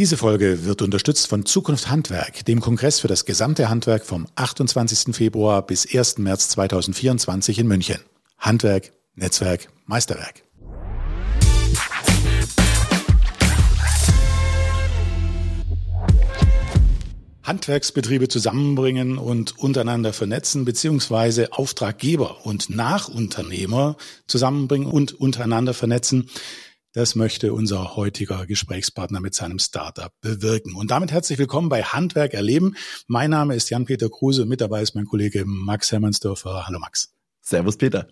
Diese Folge wird unterstützt von Zukunft Handwerk, dem Kongress für das gesamte Handwerk vom 28. Februar bis 1. März 2024 in München. Handwerk, Netzwerk, Meisterwerk. Handwerksbetriebe zusammenbringen und untereinander vernetzen, beziehungsweise Auftraggeber und Nachunternehmer zusammenbringen und untereinander vernetzen. Das möchte unser heutiger Gesprächspartner mit seinem Startup bewirken. Und damit herzlich willkommen bei Handwerk erleben. Mein Name ist Jan-Peter Kruse und mit dabei ist mein Kollege Max Hermannsdörfer. Hallo Max. Servus Peter.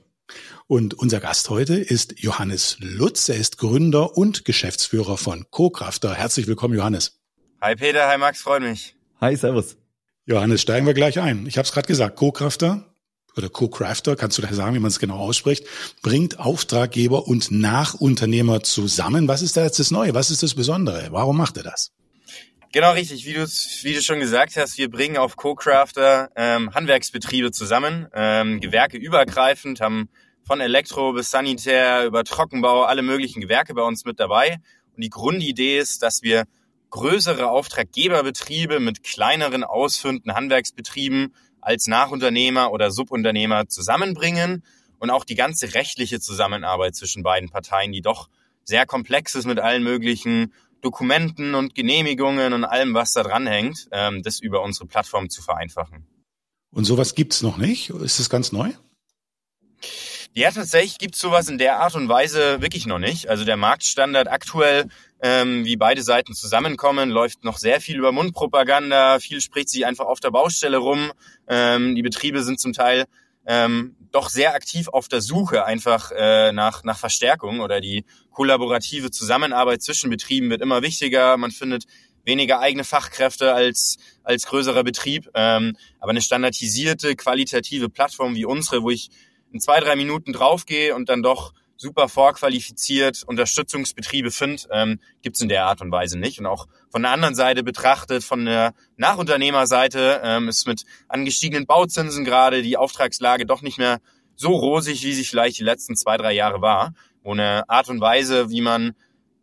Und unser Gast heute ist Johannes Lutz. Er ist Gründer und Geschäftsführer von Co-Crafter. Herzlich willkommen, Johannes. Hi Peter, hi Max, freut mich. Hi, servus. Johannes, steigen wir gleich ein. Ich habe es gerade gesagt, Co-Crafter oder Co-Crafter, kannst du da sagen, wie man es genau ausspricht, bringt Auftraggeber und Nachunternehmer zusammen. Was ist da jetzt das Neue? Was ist das Besondere? Warum macht er das? Genau richtig, wie du wie du schon gesagt hast, wir bringen auf Co-Crafter ähm, Handwerksbetriebe zusammen, ähm, Gewerke übergreifend, haben von Elektro bis Sanitär über Trockenbau alle möglichen Gewerke bei uns mit dabei. Und die Grundidee ist, dass wir größere Auftraggeberbetriebe mit kleineren ausführenden Handwerksbetrieben als Nachunternehmer oder Subunternehmer zusammenbringen und auch die ganze rechtliche Zusammenarbeit zwischen beiden Parteien, die doch sehr komplex ist mit allen möglichen Dokumenten und Genehmigungen und allem, was da dran hängt, ähm, das über unsere Plattform zu vereinfachen. Und sowas gibt's noch nicht? Ist das ganz neu? Ja, tatsächlich gibt's sowas in der Art und Weise wirklich noch nicht. Also der Marktstandard aktuell, ähm, wie beide Seiten zusammenkommen, läuft noch sehr viel über Mundpropaganda. Viel spricht sich einfach auf der Baustelle rum. Ähm, die Betriebe sind zum Teil ähm, doch sehr aktiv auf der Suche einfach äh, nach, nach Verstärkung oder die kollaborative Zusammenarbeit zwischen Betrieben wird immer wichtiger. Man findet weniger eigene Fachkräfte als, als größerer Betrieb. Ähm, aber eine standardisierte, qualitative Plattform wie unsere, wo ich in zwei, drei Minuten draufgehe und dann doch super vorqualifiziert Unterstützungsbetriebe finde, ähm, gibt in der Art und Weise nicht. Und auch von der anderen Seite betrachtet, von der Nachunternehmerseite, ähm, ist mit angestiegenen Bauzinsen gerade die Auftragslage doch nicht mehr so rosig, wie sie vielleicht die letzten zwei, drei Jahre war, wo eine Art und Weise, wie man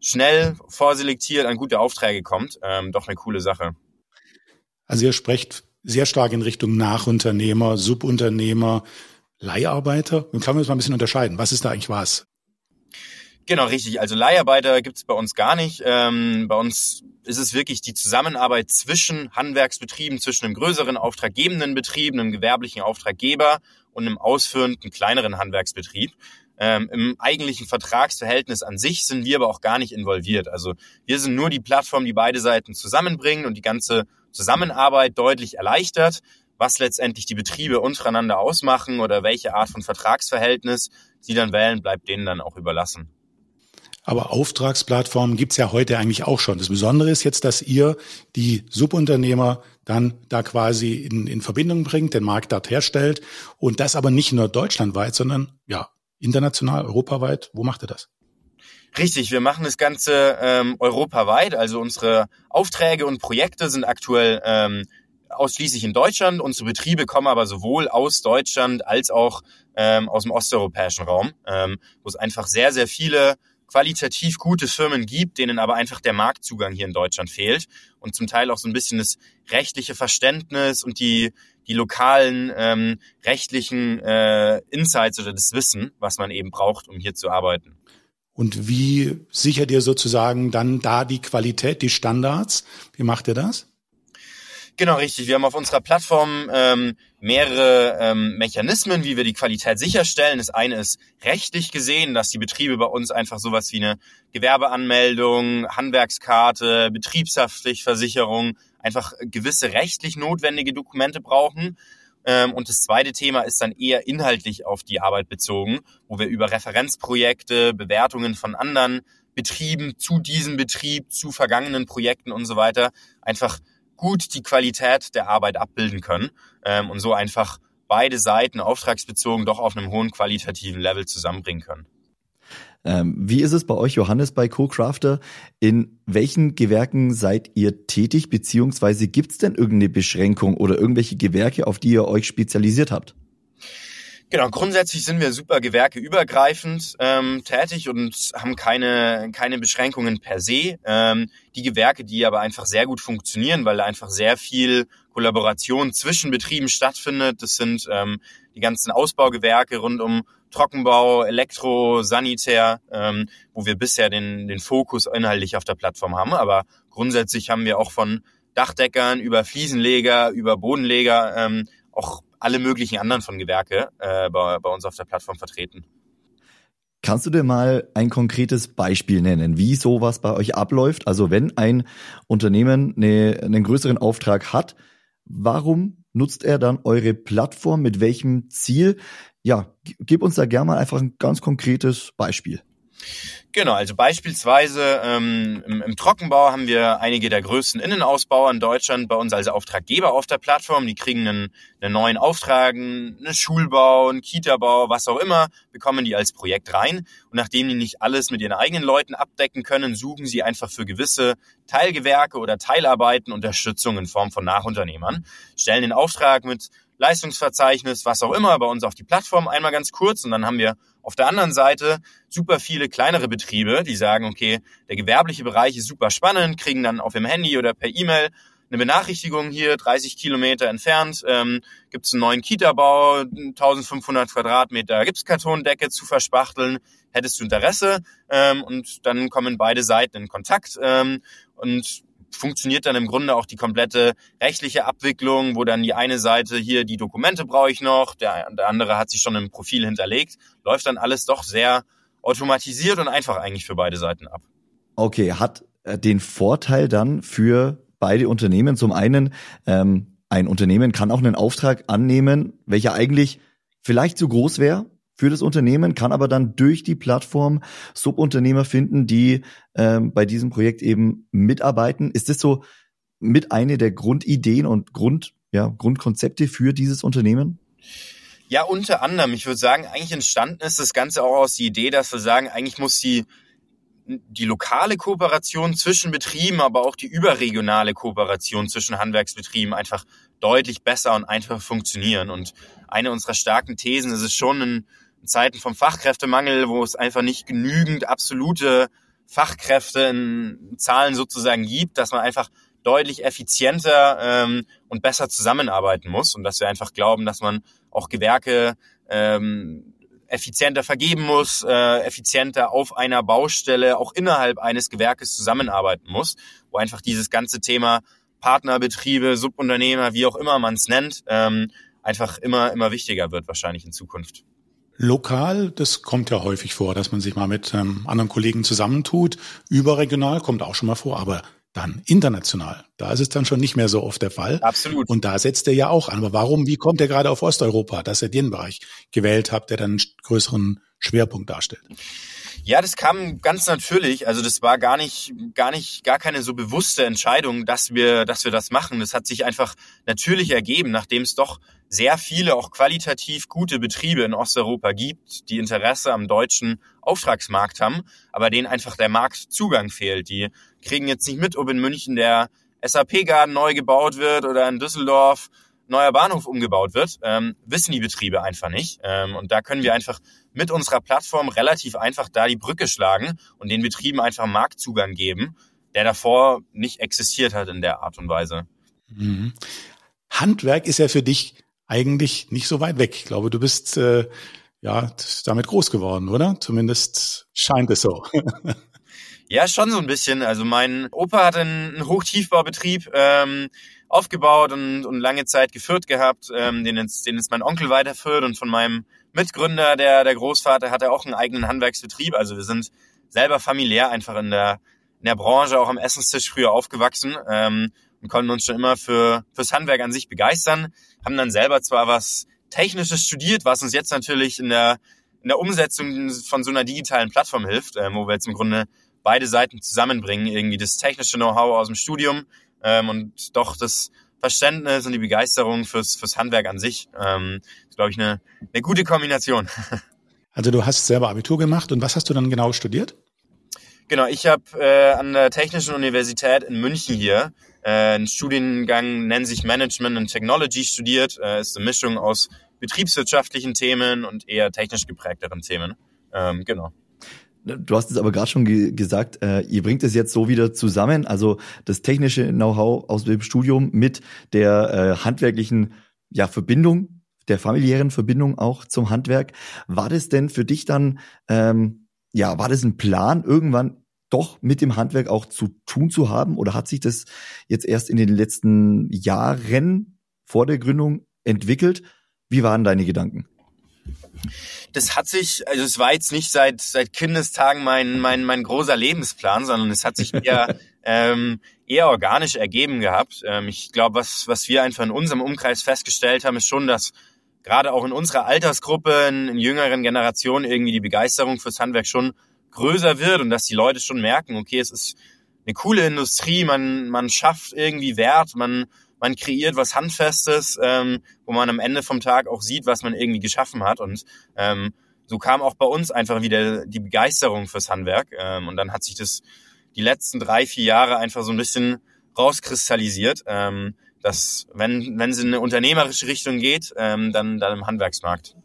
schnell vorselektiert an gute Aufträge kommt, ähm, doch eine coole Sache. Also ihr sprecht sehr stark in Richtung Nachunternehmer, Subunternehmer, Leiharbeiter? Nun kann man das mal ein bisschen unterscheiden. Was ist da eigentlich was? Genau, richtig. Also Leiharbeiter gibt es bei uns gar nicht. Ähm, bei uns ist es wirklich die Zusammenarbeit zwischen Handwerksbetrieben, zwischen einem größeren auftraggebenden Betrieb, einem gewerblichen Auftraggeber und einem ausführenden kleineren Handwerksbetrieb. Ähm, Im eigentlichen Vertragsverhältnis an sich sind wir aber auch gar nicht involviert. Also wir sind nur die Plattform, die beide Seiten zusammenbringen und die ganze Zusammenarbeit deutlich erleichtert was letztendlich die Betriebe untereinander ausmachen oder welche Art von Vertragsverhältnis sie dann wählen, bleibt denen dann auch überlassen. Aber Auftragsplattformen gibt's ja heute eigentlich auch schon. Das Besondere ist jetzt, dass ihr die Subunternehmer dann da quasi in, in Verbindung bringt, den Markt dort herstellt und das aber nicht nur deutschlandweit, sondern ja international, europaweit. Wo macht ihr das? Richtig, wir machen das Ganze ähm, europaweit. Also unsere Aufträge und Projekte sind aktuell ähm, ausschließlich in Deutschland. Unsere Betriebe kommen aber sowohl aus Deutschland als auch ähm, aus dem osteuropäischen Raum, ähm, wo es einfach sehr, sehr viele qualitativ gute Firmen gibt, denen aber einfach der Marktzugang hier in Deutschland fehlt und zum Teil auch so ein bisschen das rechtliche Verständnis und die, die lokalen ähm, rechtlichen äh, Insights oder das Wissen, was man eben braucht, um hier zu arbeiten. Und wie sichert ihr sozusagen dann da die Qualität, die Standards? Wie macht ihr das? Genau, richtig. Wir haben auf unserer Plattform ähm, mehrere ähm, Mechanismen, wie wir die Qualität sicherstellen. Das eine ist rechtlich gesehen, dass die Betriebe bei uns einfach sowas wie eine Gewerbeanmeldung, Handwerkskarte, Betriebshaftpflichtversicherung, einfach gewisse rechtlich notwendige Dokumente brauchen. Ähm, und das zweite Thema ist dann eher inhaltlich auf die Arbeit bezogen, wo wir über Referenzprojekte, Bewertungen von anderen Betrieben zu diesem Betrieb, zu vergangenen Projekten und so weiter einfach gut die Qualität der Arbeit abbilden können ähm, und so einfach beide Seiten auftragsbezogen doch auf einem hohen qualitativen Level zusammenbringen können. Ähm, wie ist es bei euch, Johannes, bei Co-Crafter? In welchen Gewerken seid ihr tätig, beziehungsweise gibt es denn irgendeine Beschränkung oder irgendwelche Gewerke, auf die ihr euch spezialisiert habt? Genau, grundsätzlich sind wir super gewerkeübergreifend ähm, tätig und haben keine, keine Beschränkungen per se. Ähm, die Gewerke, die aber einfach sehr gut funktionieren, weil da einfach sehr viel Kollaboration zwischen Betrieben stattfindet. Das sind ähm, die ganzen Ausbaugewerke rund um Trockenbau, Elektro, Sanitär, ähm, wo wir bisher den, den Fokus inhaltlich auf der Plattform haben. Aber grundsätzlich haben wir auch von Dachdeckern über Fliesenleger, über Bodenleger ähm, auch alle möglichen anderen von Gewerke äh, bei, bei uns auf der Plattform vertreten. Kannst du dir mal ein konkretes Beispiel nennen, wie sowas bei euch abläuft? Also wenn ein Unternehmen eine, einen größeren Auftrag hat, warum nutzt er dann eure Plattform? Mit welchem Ziel? Ja, gib uns da gerne mal einfach ein ganz konkretes Beispiel. Genau, also beispielsweise ähm, im, im, Trockenbau haben wir einige der größten Innenausbauer in Deutschland bei uns als Auftraggeber auf der Plattform. Die kriegen einen, einen neuen Auftrag, einen Schulbau, einen Kitabau, was auch immer, bekommen die als Projekt rein. Und nachdem die nicht alles mit ihren eigenen Leuten abdecken können, suchen sie einfach für gewisse Teilgewerke oder Teilarbeiten Unterstützung in Form von Nachunternehmern, stellen den Auftrag mit Leistungsverzeichnis, was auch immer, bei uns auf die Plattform einmal ganz kurz und dann haben wir auf der anderen Seite super viele kleinere Betriebe, die sagen, okay, der gewerbliche Bereich ist super spannend, kriegen dann auf dem Handy oder per E-Mail eine Benachrichtigung hier, 30 Kilometer entfernt, ähm, gibt es einen neuen Kita-Bau, 1500 Quadratmeter Gipskartondecke zu verspachteln, hättest du Interesse? Ähm, und dann kommen beide Seiten in Kontakt ähm, und funktioniert dann im Grunde auch die komplette rechtliche Abwicklung, wo dann die eine Seite hier die Dokumente brauche ich noch, der, der andere hat sich schon im Profil hinterlegt, läuft dann alles doch sehr automatisiert und einfach eigentlich für beide Seiten ab. Okay, hat äh, den Vorteil dann für beide Unternehmen zum einen, ähm, ein Unternehmen kann auch einen Auftrag annehmen, welcher eigentlich vielleicht zu groß wäre, für das Unternehmen, kann aber dann durch die Plattform Subunternehmer finden, die ähm, bei diesem Projekt eben mitarbeiten. Ist das so mit eine der Grundideen und Grund, ja, Grundkonzepte für dieses Unternehmen? Ja, unter anderem. Ich würde sagen, eigentlich entstanden ist das Ganze auch aus der Idee, dass wir sagen, eigentlich muss die, die lokale Kooperation zwischen Betrieben, aber auch die überregionale Kooperation zwischen Handwerksbetrieben einfach deutlich besser und einfacher funktionieren. Und eine unserer starken Thesen ist es schon, ein Zeiten vom Fachkräftemangel, wo es einfach nicht genügend absolute Fachkräfte in Zahlen sozusagen gibt, dass man einfach deutlich effizienter ähm, und besser zusammenarbeiten muss und dass wir einfach glauben, dass man auch Gewerke ähm, effizienter vergeben muss, äh, effizienter auf einer Baustelle auch innerhalb eines Gewerkes zusammenarbeiten muss, wo einfach dieses ganze Thema Partnerbetriebe, Subunternehmer, wie auch immer man es nennt, ähm, einfach immer immer wichtiger wird wahrscheinlich in Zukunft. Lokal, das kommt ja häufig vor, dass man sich mal mit ähm, anderen Kollegen zusammentut. Überregional kommt auch schon mal vor, aber dann international. Da ist es dann schon nicht mehr so oft der Fall. Absolut. Und da setzt er ja auch an. Aber warum, wie kommt er gerade auf Osteuropa, dass er den Bereich gewählt hat, der dann einen größeren Schwerpunkt darstellt? Ja, das kam ganz natürlich. Also das war gar nicht, gar nicht, gar keine so bewusste Entscheidung, dass wir, dass wir das machen. Das hat sich einfach natürlich ergeben, nachdem es doch sehr viele auch qualitativ gute Betriebe in Osteuropa gibt, die Interesse am deutschen Auftragsmarkt haben, aber denen einfach der Marktzugang fehlt. Die kriegen jetzt nicht mit, ob in München der SAP-Garden neu gebaut wird oder in Düsseldorf neuer Bahnhof umgebaut wird, ähm, wissen die Betriebe einfach nicht. Ähm, und da können wir einfach mit unserer Plattform relativ einfach da die Brücke schlagen und den Betrieben einfach Marktzugang geben, der davor nicht existiert hat in der Art und Weise. Mhm. Handwerk ist ja für dich eigentlich nicht so weit weg. Ich glaube, du bist äh, ja damit groß geworden, oder? Zumindest scheint es so. ja, schon so ein bisschen. Also mein Opa hatte einen Hochtiefbaubetrieb. Ähm, aufgebaut und, und lange Zeit geführt gehabt, ähm, den, jetzt, den jetzt mein Onkel weiterführt und von meinem Mitgründer, der, der Großvater, hat er auch einen eigenen Handwerksbetrieb. Also wir sind selber familiär einfach in der, in der Branche, auch am Essenstisch früher aufgewachsen ähm, und konnten uns schon immer für fürs Handwerk an sich begeistern. Haben dann selber zwar was Technisches studiert, was uns jetzt natürlich in der, in der Umsetzung von so einer digitalen Plattform hilft, äh, wo wir jetzt im Grunde beide Seiten zusammenbringen. Irgendwie das technische Know-how aus dem Studium ähm, und doch das Verständnis und die Begeisterung fürs, fürs Handwerk an sich. Ähm, ist, glaube ich, eine, eine gute Kombination. Also du hast selber Abitur gemacht und was hast du dann genau studiert? Genau, ich habe äh, an der Technischen Universität in München hier äh, einen Studiengang, nennt sich Management and Technology studiert. Äh, ist eine Mischung aus betriebswirtschaftlichen Themen und eher technisch geprägteren Themen. Ähm, genau. Du hast es aber gerade schon ge gesagt, äh, ihr bringt es jetzt so wieder zusammen, also das technische Know-how aus dem Studium mit der äh, handwerklichen ja, Verbindung, der familiären Verbindung auch zum Handwerk. War das denn für dich dann, ähm, ja, war das ein Plan, irgendwann doch mit dem Handwerk auch zu tun zu haben? Oder hat sich das jetzt erst in den letzten Jahren vor der Gründung entwickelt? Wie waren deine Gedanken? Das hat sich, also es war jetzt nicht seit seit Kindestagen mein mein mein großer Lebensplan, sondern es hat sich eher ähm, eher organisch ergeben gehabt. Ähm, ich glaube, was was wir einfach in unserem Umkreis festgestellt haben, ist schon, dass gerade auch in unserer Altersgruppe, in, in jüngeren Generationen irgendwie die Begeisterung fürs Handwerk schon größer wird und dass die Leute schon merken, okay, es ist eine coole Industrie, man man schafft irgendwie Wert, man man kreiert was Handfestes, ähm, wo man am Ende vom Tag auch sieht, was man irgendwie geschaffen hat. Und ähm, so kam auch bei uns einfach wieder die Begeisterung fürs Handwerk. Ähm, und dann hat sich das die letzten drei, vier Jahre einfach so ein bisschen rauskristallisiert, ähm, dass wenn, wenn es in eine unternehmerische Richtung geht, ähm, dann, dann im Handwerksmarkt.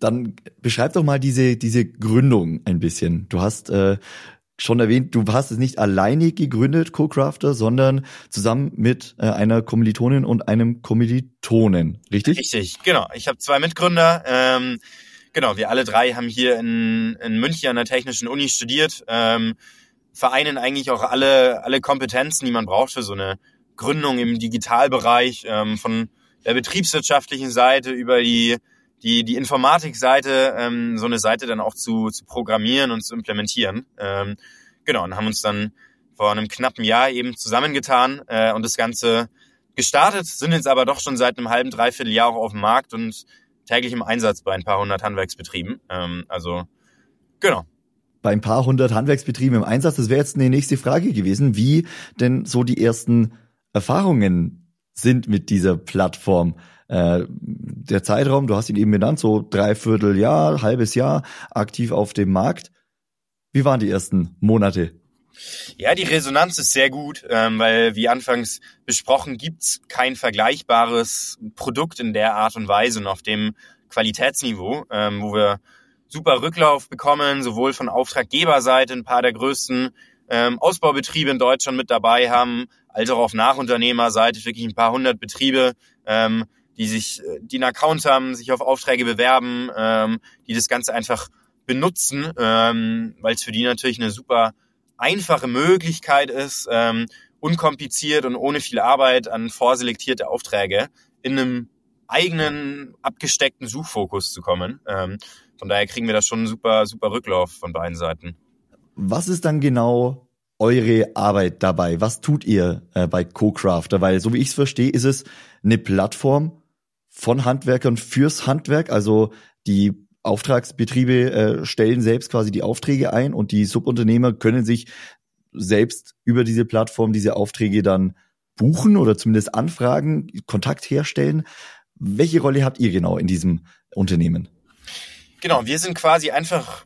Dann beschreib doch mal diese, diese Gründung ein bisschen. Du hast äh, schon erwähnt, du hast es nicht alleine gegründet, Co-Crafter, sondern zusammen mit äh, einer Kommilitonin und einem Kommilitonen, richtig? Richtig, genau. Ich habe zwei Mitgründer. Ähm, genau, wir alle drei haben hier in, in München an der Technischen Uni studiert, ähm, vereinen eigentlich auch alle, alle Kompetenzen, die man braucht für so eine Gründung im Digitalbereich, ähm, von der betriebswirtschaftlichen Seite über die die, die Informatikseite, ähm, so eine Seite dann auch zu, zu programmieren und zu implementieren. Ähm, genau, und haben uns dann vor einem knappen Jahr eben zusammengetan äh, und das Ganze gestartet, sind jetzt aber doch schon seit einem halben, dreiviertel Jahr auch auf dem Markt und täglich im Einsatz bei ein paar hundert Handwerksbetrieben. Ähm, also, genau. Bei ein paar hundert Handwerksbetrieben im Einsatz, das wäre jetzt eine nächste Frage gewesen, wie denn so die ersten Erfahrungen sind mit dieser Plattform. Äh, der Zeitraum, du hast ihn eben genannt, so dreiviertel Jahr, halbes Jahr aktiv auf dem Markt. Wie waren die ersten Monate? Ja, die Resonanz ist sehr gut, ähm, weil wie anfangs besprochen gibt's kein vergleichbares Produkt in der Art und Weise und auf dem Qualitätsniveau, ähm, wo wir super Rücklauf bekommen, sowohl von Auftraggeberseite ein paar der größten ähm, Ausbaubetriebe in Deutschland mit dabei haben, als auch auf Nachunternehmerseite wirklich ein paar hundert Betriebe, ähm, die sich, äh, die einen Account haben, sich auf Aufträge bewerben, ähm, die das Ganze einfach benutzen, ähm, weil es für die natürlich eine super einfache Möglichkeit ist, ähm, unkompliziert und ohne viel Arbeit an vorselektierte Aufträge in einem eigenen abgesteckten Suchfokus zu kommen. Ähm, von daher kriegen wir da schon einen super, super Rücklauf von beiden Seiten. Was ist dann genau eure Arbeit dabei? Was tut ihr äh, bei CoCrafter? Weil so wie ich es verstehe, ist es eine Plattform, von Handwerkern fürs Handwerk. Also die Auftragsbetriebe äh, stellen selbst quasi die Aufträge ein und die Subunternehmer können sich selbst über diese Plattform diese Aufträge dann buchen oder zumindest anfragen, Kontakt herstellen. Welche Rolle habt ihr genau in diesem Unternehmen? Genau, wir sind quasi einfach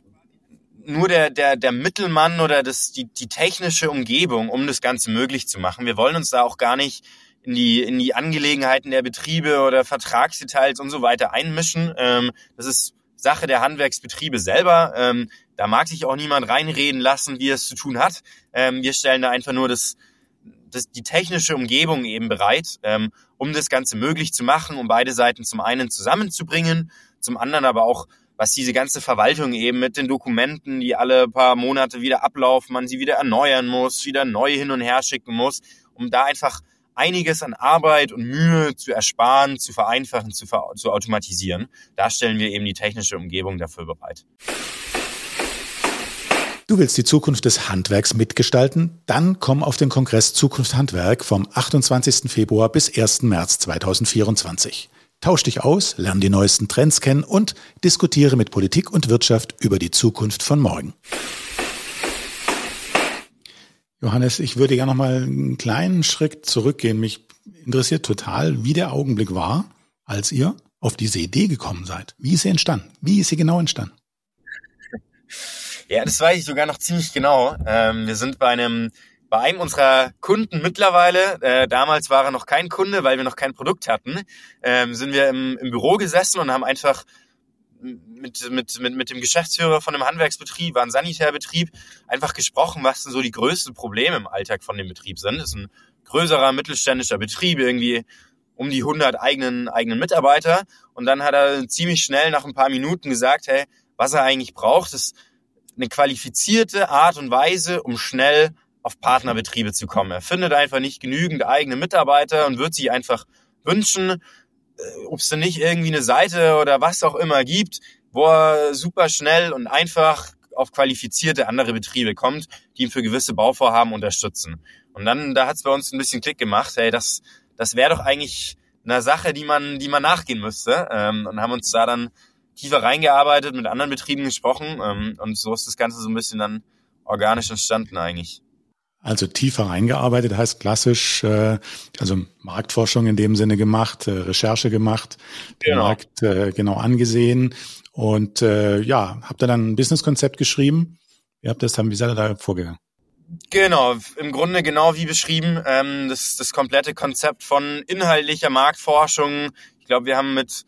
nur der, der, der Mittelmann oder das, die, die technische Umgebung, um das Ganze möglich zu machen. Wir wollen uns da auch gar nicht in die, in die Angelegenheiten der Betriebe oder Vertragsdetails und so weiter einmischen. Ähm, das ist Sache der Handwerksbetriebe selber. Ähm, da mag sich auch niemand reinreden lassen, wie es zu tun hat. Ähm, wir stellen da einfach nur das, das, die technische Umgebung eben bereit, ähm, um das Ganze möglich zu machen, um beide Seiten zum einen zusammenzubringen, zum anderen aber auch was diese ganze Verwaltung eben mit den Dokumenten, die alle paar Monate wieder ablaufen, man sie wieder erneuern muss, wieder neu hin und her schicken muss, um da einfach einiges an Arbeit und Mühe zu ersparen, zu vereinfachen, zu, ver zu automatisieren. Da stellen wir eben die technische Umgebung dafür bereit. Du willst die Zukunft des Handwerks mitgestalten? Dann komm auf den Kongress Zukunft Handwerk vom 28. Februar bis 1. März 2024. Tausch dich aus, lerne die neuesten Trends kennen und diskutiere mit Politik und Wirtschaft über die Zukunft von morgen. Johannes, ich würde ja noch mal einen kleinen Schritt zurückgehen. Mich interessiert total, wie der Augenblick war, als ihr auf diese Idee gekommen seid. Wie ist sie entstanden? Wie ist sie genau entstanden? Ja, das weiß ich sogar noch ziemlich genau. Ähm, wir sind bei einem bei einem unserer Kunden mittlerweile, äh, damals war er noch kein Kunde, weil wir noch kein Produkt hatten, ähm, sind wir im, im Büro gesessen und haben einfach mit, mit, mit, mit dem Geschäftsführer von einem Handwerksbetrieb, war ein Sanitärbetrieb, einfach gesprochen, was denn so die größten Probleme im Alltag von dem Betrieb sind. Das ist ein größerer mittelständischer Betrieb, irgendwie um die 100 eigenen, eigenen Mitarbeiter. Und dann hat er ziemlich schnell nach ein paar Minuten gesagt, hey, was er eigentlich braucht, ist eine qualifizierte Art und Weise, um schnell auf Partnerbetriebe zu kommen. Er findet einfach nicht genügend eigene Mitarbeiter und wird sich einfach wünschen, äh, ob es denn nicht irgendwie eine Seite oder was auch immer gibt, wo er super schnell und einfach auf qualifizierte andere Betriebe kommt, die ihn für gewisse Bauvorhaben unterstützen. Und dann, da hat es bei uns ein bisschen Klick gemacht, hey, das, das wäre doch eigentlich eine Sache, die man, die man nachgehen müsste. Ähm, und haben uns da dann tiefer reingearbeitet, mit anderen Betrieben gesprochen ähm, und so ist das Ganze so ein bisschen dann organisch entstanden eigentlich. Also tiefer reingearbeitet heißt klassisch, äh, also Marktforschung in dem Sinne gemacht, äh, Recherche gemacht, den genau. Markt äh, genau angesehen und äh, ja, habt ihr dann ein Businesskonzept geschrieben? Wie habt ihr das dann, wie seid ihr da vorgegangen? Genau, im Grunde genau wie beschrieben, ähm, das, das komplette Konzept von inhaltlicher Marktforschung. Ich glaube, wir haben mit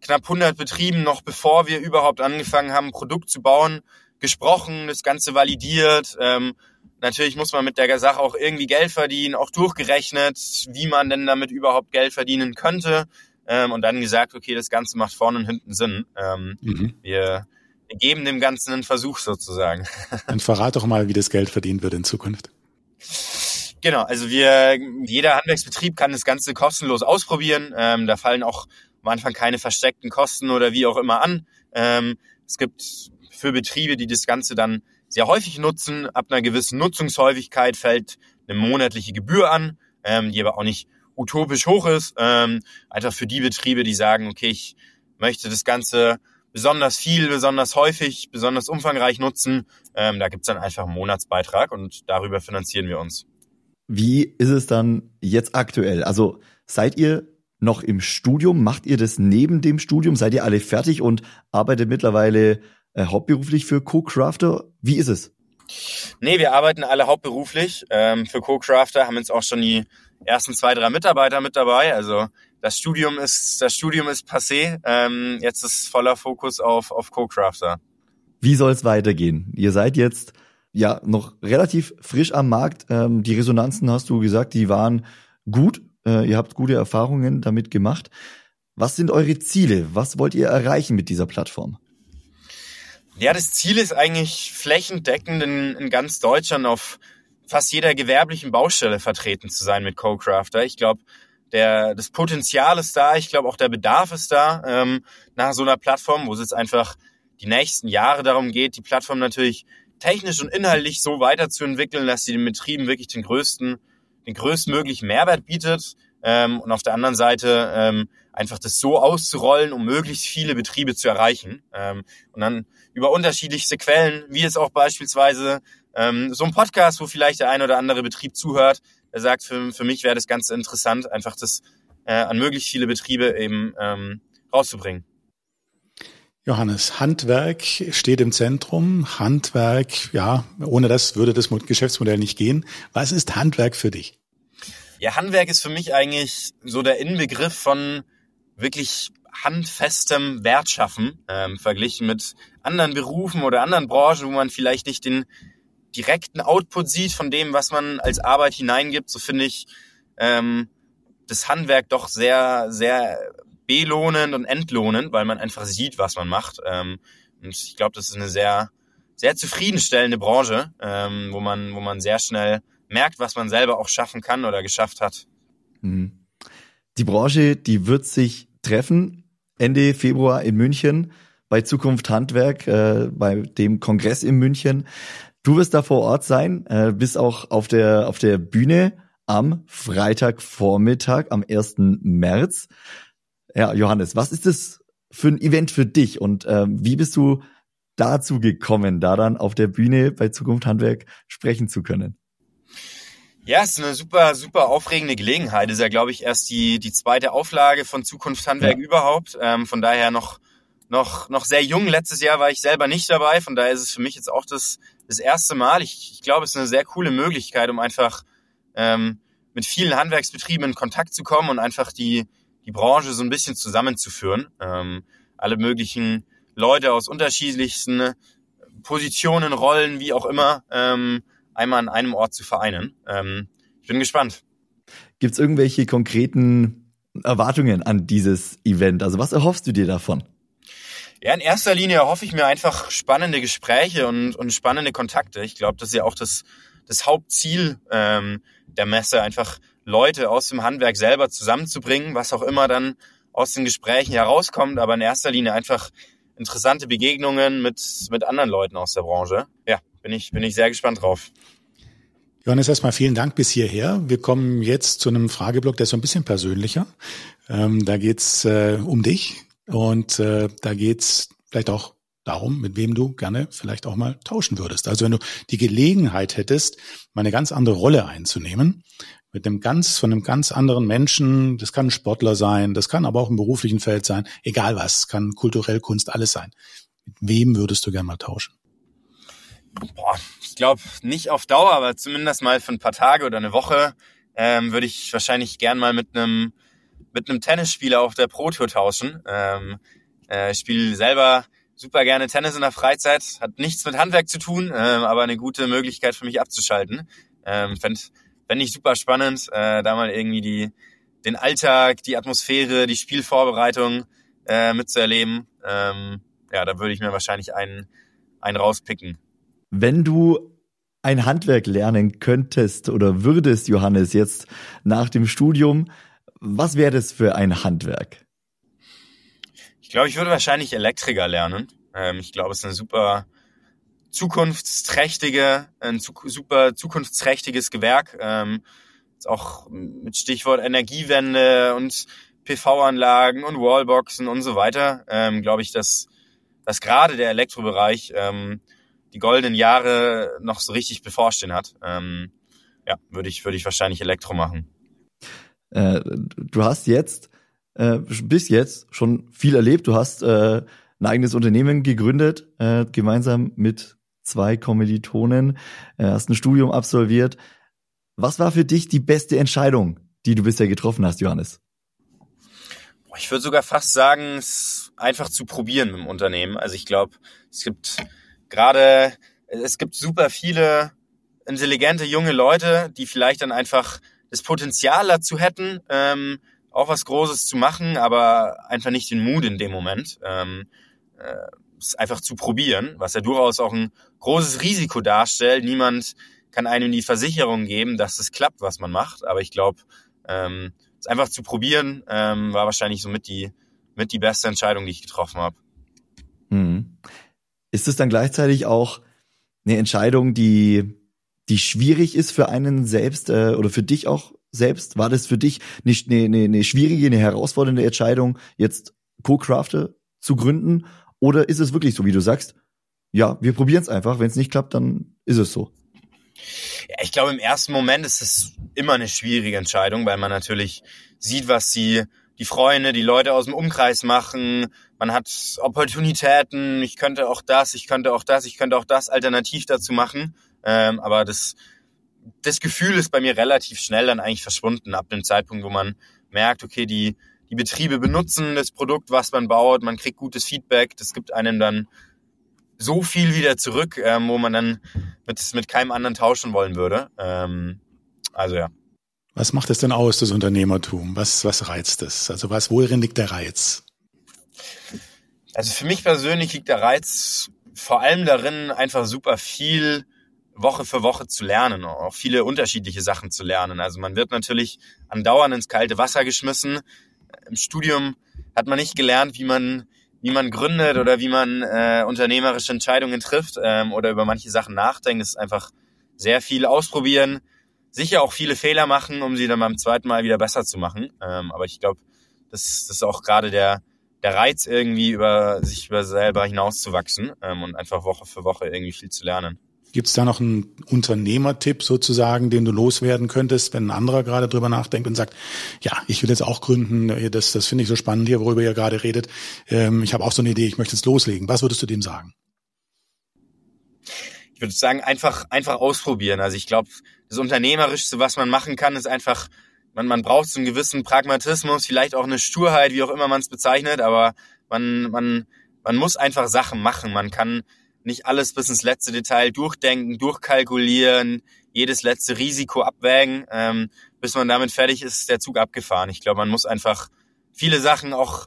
knapp 100 Betrieben noch bevor wir überhaupt angefangen haben, ein Produkt zu bauen, gesprochen, das Ganze validiert, ähm, Natürlich muss man mit der Sache auch irgendwie Geld verdienen, auch durchgerechnet, wie man denn damit überhaupt Geld verdienen könnte. Ähm, und dann gesagt, okay, das Ganze macht vorne und hinten Sinn. Ähm, mhm. wir, geben dem Ganzen einen Versuch sozusagen. Dann verrat doch mal, wie das Geld verdient wird in Zukunft. Genau, also wir, jeder Handwerksbetrieb kann das Ganze kostenlos ausprobieren. Ähm, da fallen auch am Anfang keine versteckten Kosten oder wie auch immer an. Ähm, es gibt für Betriebe, die das Ganze dann sehr häufig nutzen. Ab einer gewissen Nutzungshäufigkeit fällt eine monatliche Gebühr an, ähm, die aber auch nicht utopisch hoch ist. Ähm, einfach für die Betriebe, die sagen, okay, ich möchte das Ganze besonders viel, besonders häufig, besonders umfangreich nutzen. Ähm, da gibt's dann einfach einen Monatsbeitrag und darüber finanzieren wir uns. Wie ist es dann jetzt aktuell? Also seid ihr noch im Studium? Macht ihr das neben dem Studium? Seid ihr alle fertig und arbeitet mittlerweile äh, hauptberuflich für Co-Crafter. Wie ist es? Nee, wir arbeiten alle hauptberuflich ähm, für Co-Crafter, haben jetzt auch schon die ersten zwei, drei Mitarbeiter mit dabei. Also das Studium ist, das Studium ist passé. Ähm, jetzt ist voller Fokus auf, auf Co-Crafter. Wie soll es weitergehen? Ihr seid jetzt ja noch relativ frisch am Markt. Ähm, die Resonanzen hast du gesagt, die waren gut. Äh, ihr habt gute Erfahrungen damit gemacht. Was sind eure Ziele? Was wollt ihr erreichen mit dieser Plattform? Ja, das Ziel ist eigentlich flächendeckend in, in ganz Deutschland auf fast jeder gewerblichen Baustelle vertreten zu sein mit Co-Crafter. Ich glaube, der, das Potenzial ist da, ich glaube auch der Bedarf ist da ähm, nach so einer Plattform, wo es jetzt einfach die nächsten Jahre darum geht, die Plattform natürlich technisch und inhaltlich so weiterzuentwickeln, dass sie den Betrieben wirklich den größten, den größtmöglichen Mehrwert bietet. Ähm, und auf der anderen Seite ähm, einfach das so auszurollen, um möglichst viele Betriebe zu erreichen. Ähm, und dann über unterschiedlichste Quellen, wie es auch beispielsweise ähm, so ein Podcast, wo vielleicht der ein oder andere Betrieb zuhört, der sagt, für, für mich wäre das ganz interessant, einfach das äh, an möglichst viele Betriebe eben ähm, rauszubringen. Johannes, Handwerk steht im Zentrum. Handwerk, ja, ohne das würde das Geschäftsmodell nicht gehen. Was ist Handwerk für dich? Ja, Handwerk ist für mich eigentlich so der Inbegriff von wirklich handfestem Wert schaffen, ähm, verglichen mit anderen Berufen oder anderen Branchen, wo man vielleicht nicht den direkten Output sieht von dem, was man als Arbeit hineingibt, so finde ich ähm, das Handwerk doch sehr, sehr belohnend und entlohnend, weil man einfach sieht, was man macht. Ähm, und ich glaube, das ist eine sehr, sehr zufriedenstellende Branche, ähm, wo man, wo man sehr schnell merkt, was man selber auch schaffen kann oder geschafft hat. Mhm. Die Branche, die wird sich treffen Ende Februar in München bei Zukunft Handwerk, äh, bei dem Kongress in München. Du wirst da vor Ort sein, äh, bist auch auf der, auf der Bühne am Freitagvormittag, am 1. März. Ja, Johannes, was ist das für ein Event für dich und äh, wie bist du dazu gekommen, da dann auf der Bühne bei Zukunft Handwerk sprechen zu können? Ja, es ist eine super, super aufregende Gelegenheit. Ist ja, glaube ich, erst die, die zweite Auflage von Zukunft Handwerk ja. überhaupt. Ähm, von daher noch, noch, noch sehr jung. Letztes Jahr war ich selber nicht dabei. Von daher ist es für mich jetzt auch das das erste Mal. Ich, ich glaube, es ist eine sehr coole Möglichkeit, um einfach ähm, mit vielen Handwerksbetrieben in Kontakt zu kommen und einfach die, die Branche so ein bisschen zusammenzuführen. Ähm, alle möglichen Leute aus unterschiedlichsten Positionen, Rollen, wie auch immer, ähm, einmal an einem Ort zu vereinen. Ähm, ich bin gespannt. Gibt es irgendwelche konkreten Erwartungen an dieses Event? Also was erhoffst du dir davon? Ja, in erster Linie erhoffe ich mir einfach spannende Gespräche und, und spannende Kontakte. Ich glaube, das ist ja auch das, das Hauptziel ähm, der Messe, einfach Leute aus dem Handwerk selber zusammenzubringen, was auch immer dann aus den Gesprächen herauskommt, aber in erster Linie einfach interessante Begegnungen mit, mit anderen Leuten aus der Branche. Ja, bin ich, bin ich sehr gespannt drauf. Johannes, erstmal vielen Dank bis hierher. Wir kommen jetzt zu einem Frageblock, der ist so ein bisschen persönlicher. Ähm, da geht's äh, um dich und äh, da geht's vielleicht auch darum, mit wem du gerne vielleicht auch mal tauschen würdest. Also wenn du die Gelegenheit hättest, mal eine ganz andere Rolle einzunehmen, mit einem ganz, von einem ganz anderen Menschen, das kann ein Sportler sein, das kann aber auch im beruflichen Feld sein, egal was, kann kulturell Kunst, alles sein. Mit wem würdest du gerne mal tauschen? Boah, ich glaube nicht auf Dauer, aber zumindest mal für ein paar Tage oder eine Woche ähm, würde ich wahrscheinlich gern mal mit einem mit einem Tennisspieler auf der Pro Tour tauschen. Ähm, äh, ich spiele selber super gerne Tennis in der Freizeit, hat nichts mit Handwerk zu tun, ähm, aber eine gute Möglichkeit für mich abzuschalten. Ähm, Fände fänd ich super spannend, äh, da mal irgendwie die, den Alltag, die Atmosphäre, die Spielvorbereitung äh, mitzuerleben. Ähm, ja, da würde ich mir wahrscheinlich einen, einen rauspicken. Wenn du ein Handwerk lernen könntest oder würdest, Johannes, jetzt nach dem Studium, was wäre das für ein Handwerk? glaube, ich würde wahrscheinlich Elektriker lernen. Ähm, ich glaube, es ist eine super zukunftsträchtige, ein super zukunftsträchtiges Gewerk. Ähm, auch mit Stichwort Energiewende und PV-Anlagen und Wallboxen und so weiter, ähm, glaube ich, dass, dass gerade der Elektrobereich die goldenen Jahre noch so richtig bevorstehen hat. Ähm, ja, würde ich, würde ich wahrscheinlich Elektro machen. Äh, du hast jetzt äh, bis jetzt schon viel erlebt. Du hast äh, ein eigenes Unternehmen gegründet, äh, gemeinsam mit zwei Kommilitonen, äh, hast ein Studium absolviert. Was war für dich die beste Entscheidung, die du bisher getroffen hast, Johannes? Ich würde sogar fast sagen, es einfach zu probieren im Unternehmen. Also ich glaube, es gibt gerade, es gibt super viele intelligente junge Leute, die vielleicht dann einfach das Potenzial dazu hätten, ähm, auch was Großes zu machen, aber einfach nicht den Mut in dem Moment. Ähm, äh, es einfach zu probieren, was ja durchaus auch ein großes Risiko darstellt. Niemand kann einem die Versicherung geben, dass es klappt, was man macht. Aber ich glaube, ähm, es einfach zu probieren, ähm, war wahrscheinlich so mit die, mit die beste Entscheidung, die ich getroffen habe. Mhm. Ist es dann gleichzeitig auch eine Entscheidung, die, die schwierig ist für einen selbst äh, oder für dich auch selbst? War das für dich nicht eine, eine, eine schwierige, eine herausfordernde Entscheidung, jetzt Co-Crafter zu gründen? Oder ist es wirklich so, wie du sagst, ja, wir probieren es einfach, wenn es nicht klappt, dann ist es so? Ja, ich glaube, im ersten Moment ist es immer eine schwierige Entscheidung, weil man natürlich sieht, was die, die Freunde, die Leute aus dem Umkreis machen. Man hat Opportunitäten. Ich könnte auch das, ich könnte auch das, ich könnte auch das alternativ dazu machen. Ähm, aber das das Gefühl ist bei mir relativ schnell dann eigentlich verschwunden ab dem Zeitpunkt, wo man merkt, okay, die, die Betriebe benutzen das Produkt, was man baut, man kriegt gutes Feedback, das gibt einem dann so viel wieder zurück, ähm, wo man dann mit, mit keinem anderen tauschen wollen würde. Ähm, also ja. Was macht es denn aus, das Unternehmertum? Was, was reizt es? Also was, worin liegt der Reiz? Also für mich persönlich liegt der Reiz vor allem darin, einfach super viel Woche für Woche zu lernen, auch viele unterschiedliche Sachen zu lernen. Also man wird natürlich andauernd ins kalte Wasser geschmissen. Im Studium hat man nicht gelernt, wie man wie man gründet oder wie man äh, unternehmerische Entscheidungen trifft ähm, oder über manche Sachen nachdenkt. Es ist einfach sehr viel ausprobieren, sicher auch viele Fehler machen, um sie dann beim zweiten Mal wieder besser zu machen. Ähm, aber ich glaube, das, das ist auch gerade der der Reiz irgendwie über sich über selber hinauszuwachsen ähm, und einfach Woche für Woche irgendwie viel zu lernen. Gibt es da noch einen Unternehmertipp sozusagen, den du loswerden könntest, wenn ein anderer gerade drüber nachdenkt und sagt, ja, ich will jetzt auch gründen, das, das finde ich so spannend hier, worüber ihr gerade redet. Ähm, ich habe auch so eine Idee, ich möchte jetzt loslegen. Was würdest du dem sagen? Ich würde sagen, einfach, einfach ausprobieren. Also ich glaube, das Unternehmerischste, was man machen kann, ist einfach, man, man braucht so einen gewissen Pragmatismus, vielleicht auch eine Sturheit, wie auch immer man es bezeichnet, aber man, man, man muss einfach Sachen machen. Man kann nicht alles bis ins letzte Detail durchdenken, durchkalkulieren, jedes letzte Risiko abwägen. Ähm, bis man damit fertig ist, ist der Zug abgefahren. Ich glaube, man muss einfach viele Sachen auch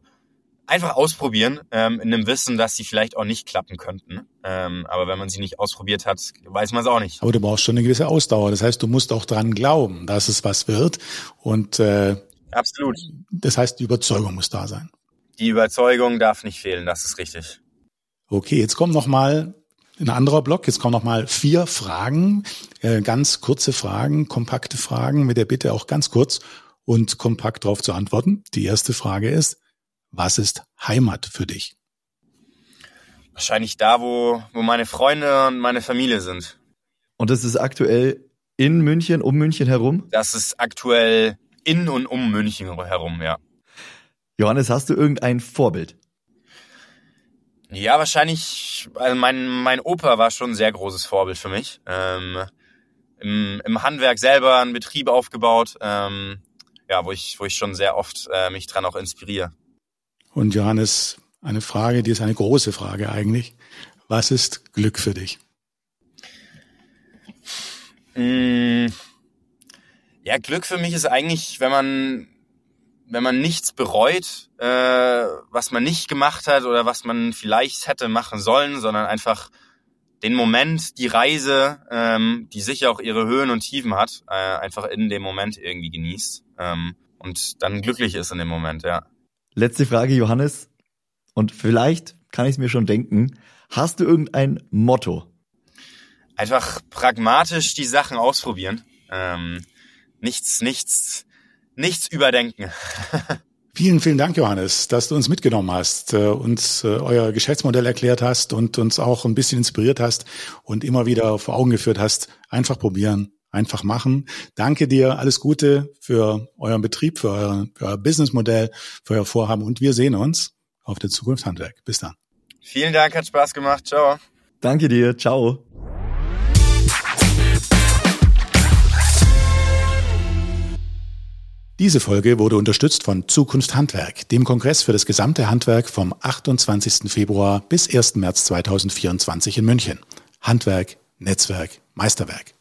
einfach ausprobieren, ähm, in dem Wissen, dass sie vielleicht auch nicht klappen könnten. Ähm, aber wenn man sie nicht ausprobiert hat, weiß man es auch nicht. Aber du brauchst schon eine gewisse Ausdauer. Das heißt, du musst auch dran glauben, dass es was wird. Und äh, absolut. Das heißt, die Überzeugung muss da sein. Die Überzeugung darf nicht fehlen. Das ist richtig. Okay, jetzt kommt noch mal ein anderer Block. Jetzt kommen noch mal vier Fragen, äh, ganz kurze Fragen, kompakte Fragen mit der Bitte auch ganz kurz und kompakt darauf zu antworten. Die erste Frage ist: Was ist Heimat für dich? Wahrscheinlich da, wo wo meine Freunde und meine Familie sind. Und das ist aktuell in München, um München herum? Das ist aktuell in und um München herum, ja. Johannes, hast du irgendein Vorbild? Ja, wahrscheinlich, also mein, mein Opa war schon ein sehr großes Vorbild für mich. Ähm, im, Im Handwerk selber einen Betrieb aufgebaut, ähm, ja, wo ich, wo ich schon sehr oft äh, mich dran auch inspiriere. Und Johannes, eine Frage, die ist eine große Frage eigentlich. Was ist Glück für dich? Mm, ja, Glück für mich ist eigentlich, wenn man wenn man nichts bereut, äh, was man nicht gemacht hat oder was man vielleicht hätte machen sollen, sondern einfach den Moment, die Reise, ähm, die sicher auch ihre Höhen und Tiefen hat, äh, einfach in dem Moment irgendwie genießt ähm, und dann glücklich ist in dem Moment, ja. Letzte Frage, Johannes. Und vielleicht kann ich es mir schon denken. Hast du irgendein Motto? Einfach pragmatisch die Sachen ausprobieren. Ähm, nichts, nichts nichts überdenken. Vielen, vielen Dank, Johannes, dass du uns mitgenommen hast, äh, uns äh, euer Geschäftsmodell erklärt hast und uns auch ein bisschen inspiriert hast und immer wieder vor Augen geführt hast. Einfach probieren, einfach machen. Danke dir, alles Gute für euren Betrieb, für euer, für euer Businessmodell, für euer Vorhaben und wir sehen uns auf der Zukunft Handwerk. Bis dann. Vielen Dank, hat Spaß gemacht. Ciao. Danke dir. Ciao. Diese Folge wurde unterstützt von Zukunft Handwerk, dem Kongress für das gesamte Handwerk vom 28. Februar bis 1. März 2024 in München. Handwerk, Netzwerk, Meisterwerk.